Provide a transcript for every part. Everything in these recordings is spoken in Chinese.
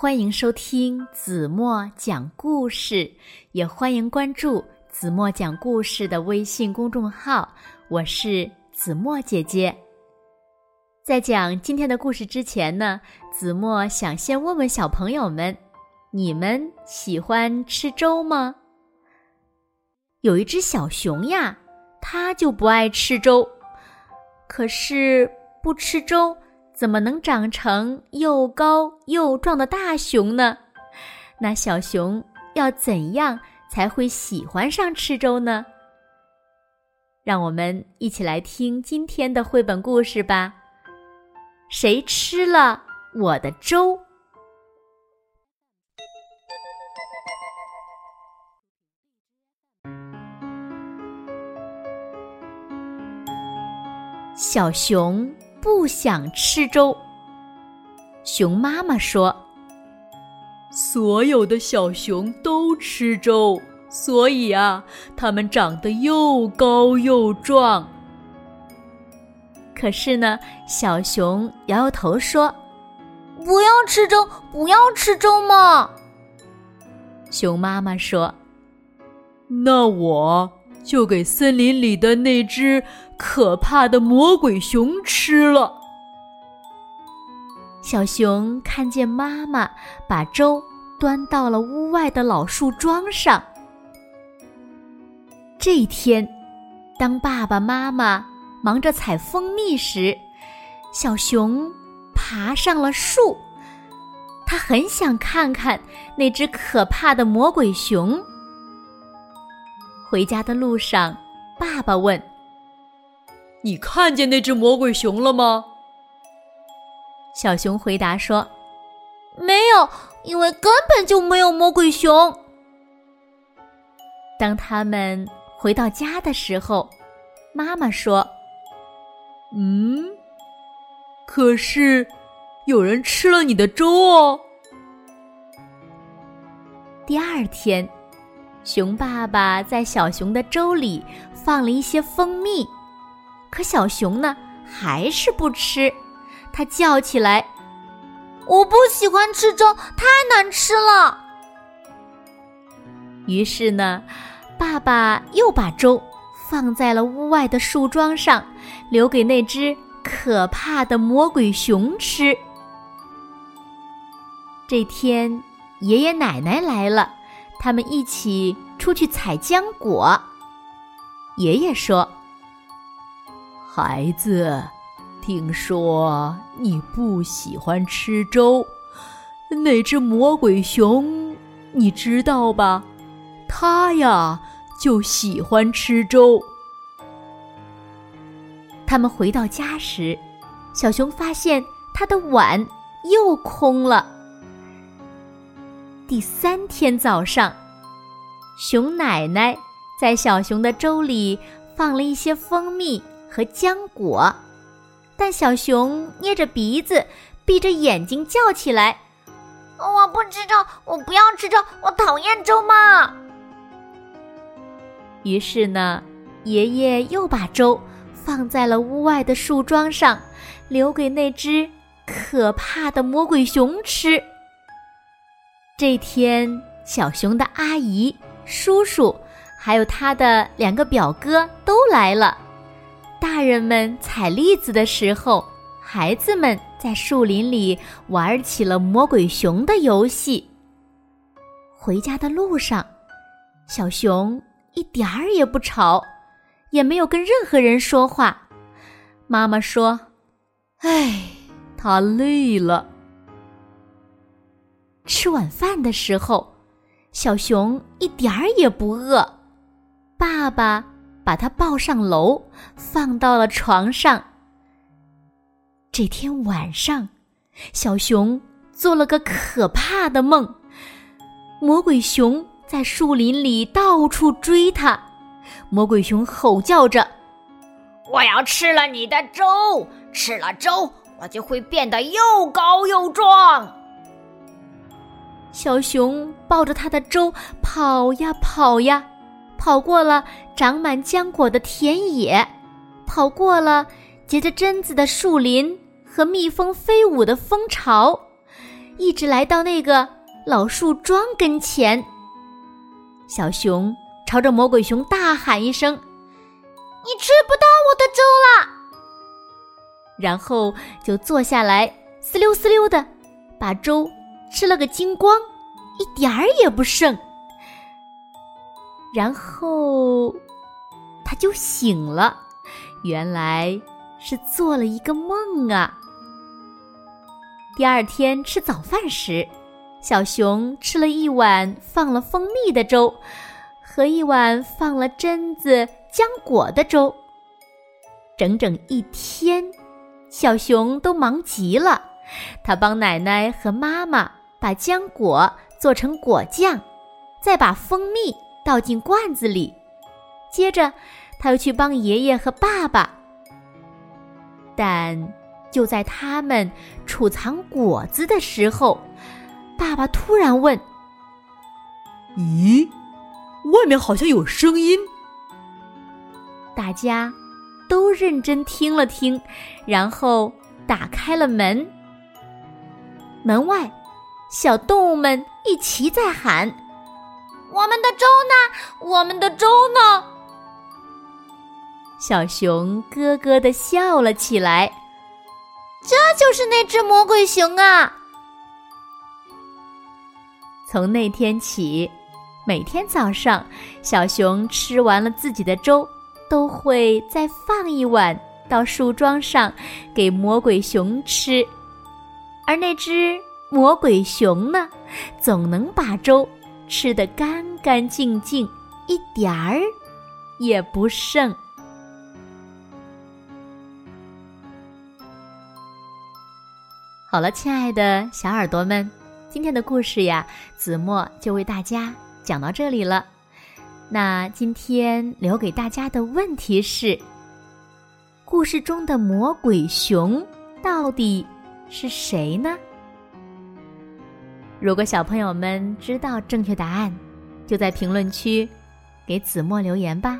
欢迎收听子墨讲故事，也欢迎关注子墨讲故事的微信公众号。我是子墨姐姐。在讲今天的故事之前呢，子墨想先问问小朋友们：你们喜欢吃粥吗？有一只小熊呀，它就不爱吃粥，可是不吃粥。怎么能长成又高又壮的大熊呢？那小熊要怎样才会喜欢上吃粥呢？让我们一起来听今天的绘本故事吧。谁吃了我的粥？小熊。不想吃粥。熊妈妈说：“所有的小熊都吃粥，所以啊，它们长得又高又壮。”可是呢，小熊摇摇头说：“不要吃粥，不要吃粥嘛。”熊妈妈说：“那我……”就给森林里的那只可怕的魔鬼熊吃了。小熊看见妈妈把粥端到了屋外的老树桩上。这一天，当爸爸妈妈忙着采蜂蜜时，小熊爬上了树。他很想看看那只可怕的魔鬼熊。回家的路上，爸爸问：“你看见那只魔鬼熊了吗？”小熊回答说：“没有，因为根本就没有魔鬼熊。”当他们回到家的时候，妈妈说：“嗯，可是有人吃了你的粥哦。”第二天。熊爸爸在小熊的粥里放了一些蜂蜜，可小熊呢还是不吃。它叫起来：“我不喜欢吃粥，太难吃了。”于是呢，爸爸又把粥放在了屋外的树桩上，留给那只可怕的魔鬼熊吃。这天，爷爷奶奶来了。他们一起出去采浆果。爷爷说：“孩子，听说你不喜欢吃粥，那只魔鬼熊你知道吧？它呀就喜欢吃粥。”他们回到家时，小熊发现他的碗又空了。第三天早上，熊奶奶在小熊的粥里放了一些蜂蜜和浆果，但小熊捏着鼻子，闭着眼睛叫起来：“我不吃粥，我不要吃粥，我讨厌粥嘛！”于是呢，爷爷又把粥放在了屋外的树桩上，留给那只可怕的魔鬼熊吃。这天，小熊的阿姨、叔叔，还有他的两个表哥都来了。大人们采栗子的时候，孩子们在树林里玩起了魔鬼熊的游戏。回家的路上，小熊一点儿也不吵，也没有跟任何人说话。妈妈说：“哎，他累了。”吃晚饭的时候，小熊一点儿也不饿。爸爸把它抱上楼，放到了床上。这天晚上，小熊做了个可怕的梦，魔鬼熊在树林里到处追他。魔鬼熊吼叫着：“我要吃了你的粥，吃了粥，我就会变得又高又壮。”小熊抱着他的粥跑呀跑呀，跑过了长满浆果的田野，跑过了结着榛子的树林和蜜蜂飞舞的蜂巢。一直来到那个老树桩跟前，小熊朝着魔鬼熊大喊一声：“你吃不到我的粥了！”然后就坐下来，嘶溜嘶溜的把粥吃了个精光，一点儿也不剩。然后他就醒了，原来是做了一个梦啊。第二天吃早饭时，小熊吃了一碗放了蜂蜜的粥，和一碗放了榛子、浆果的粥。整整一天，小熊都忙极了。他帮奶奶和妈妈把浆果做成果酱，再把蜂蜜倒进罐子里。接着，他又去帮爷爷和爸爸，但。就在他们储藏果子的时候，爸爸突然问：“咦，外面好像有声音。”大家都认真听了听，然后打开了门。门外，小动物们一齐在喊：“我们的粥呢？我们的粥呢？”小熊咯咯的笑了起来。这就是那只魔鬼熊啊！从那天起，每天早上，小熊吃完了自己的粥，都会再放一碗到树桩上给魔鬼熊吃。而那只魔鬼熊呢，总能把粥吃得干干净净，一点儿也不剩。好了，亲爱的小耳朵们，今天的故事呀，子墨就为大家讲到这里了。那今天留给大家的问题是：故事中的魔鬼熊到底是谁呢？如果小朋友们知道正确答案，就在评论区给子墨留言吧。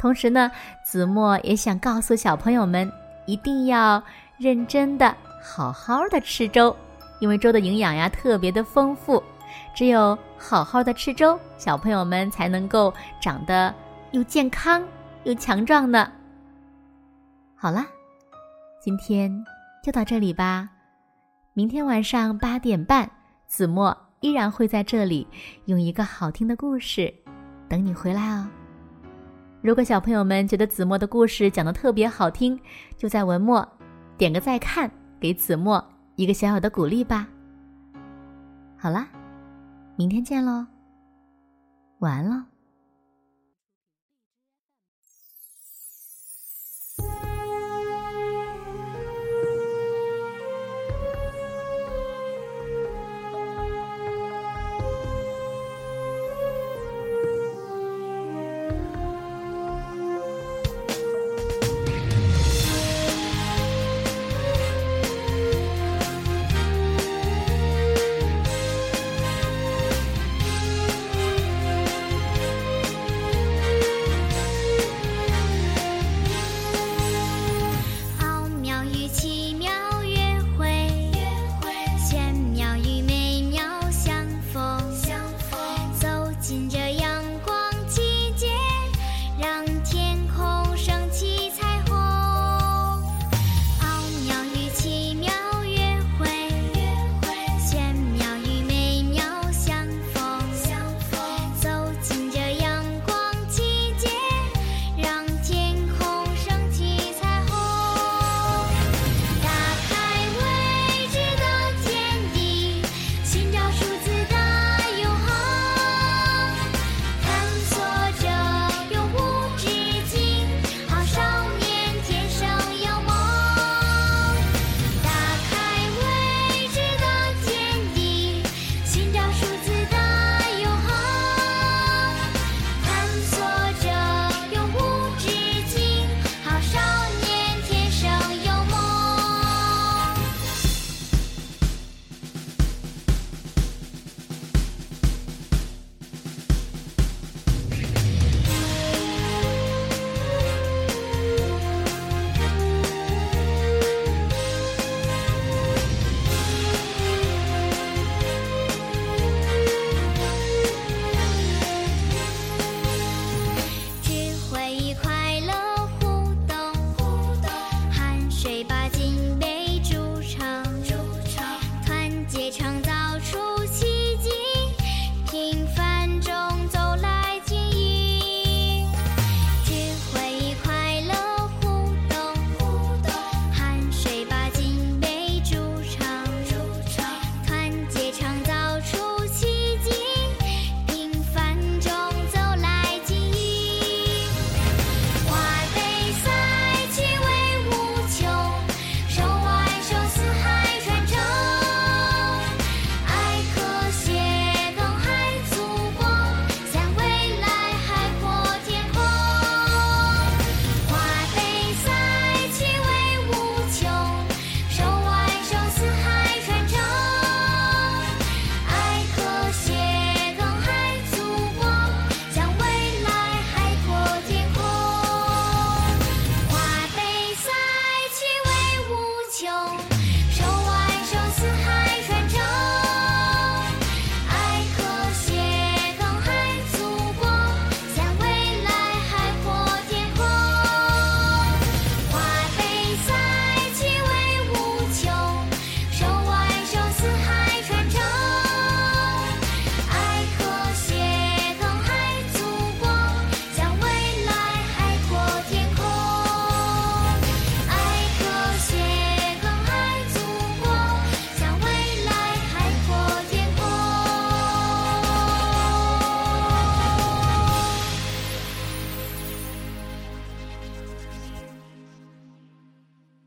同时呢，子墨也想告诉小朋友们，一定要认真的。好好的吃粥，因为粥的营养呀特别的丰富，只有好好的吃粥，小朋友们才能够长得又健康又强壮呢。好啦，今天就到这里吧。明天晚上八点半，子墨依然会在这里用一个好听的故事等你回来哦。如果小朋友们觉得子墨的故事讲的特别好听，就在文末点个再看。给子墨一个小小的鼓励吧。好啦，明天见喽，晚安喽。